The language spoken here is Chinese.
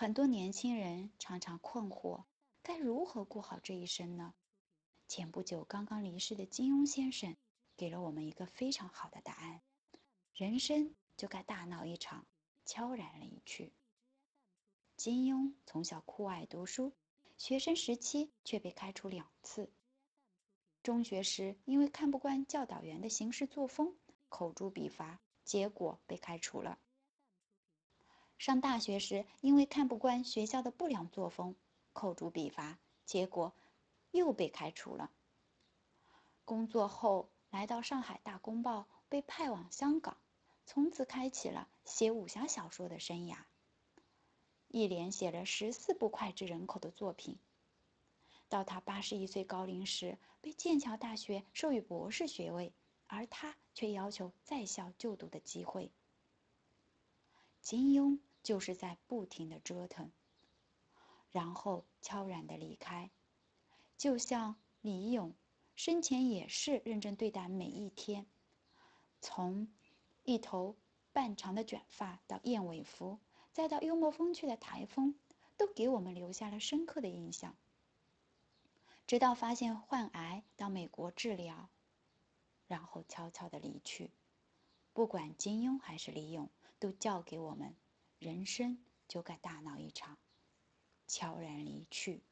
很多年轻人常常困惑，该如何过好这一生呢？前不久刚刚离世的金庸先生给了我们一个非常好的答案：人生就该大闹一场，悄然离去。金庸从小酷爱读书，学生时期却被开除两次。中学时因为看不惯教导员的行事作风，口诛笔伐，结果被开除了。上大学时因为看不惯学校的不良作风，口诛笔伐，结果。又被开除了。工作后来到上海《大公报》，被派往香港，从此开启了写武侠小说的生涯。一连写了十四部脍炙人口的作品。到他八十一岁高龄时，被剑桥大学授予博士学位，而他却要求在校就读的机会。金庸就是在不停的折腾，然后悄然的离开。就像李咏生前也是认真对待每一天，从一头半长的卷发到燕尾服，再到幽默风趣的台风，都给我们留下了深刻的印象。直到发现患癌到美国治疗，然后悄悄的离去。不管金庸还是李咏，都教给我们：人生就该大闹一场，悄然离去。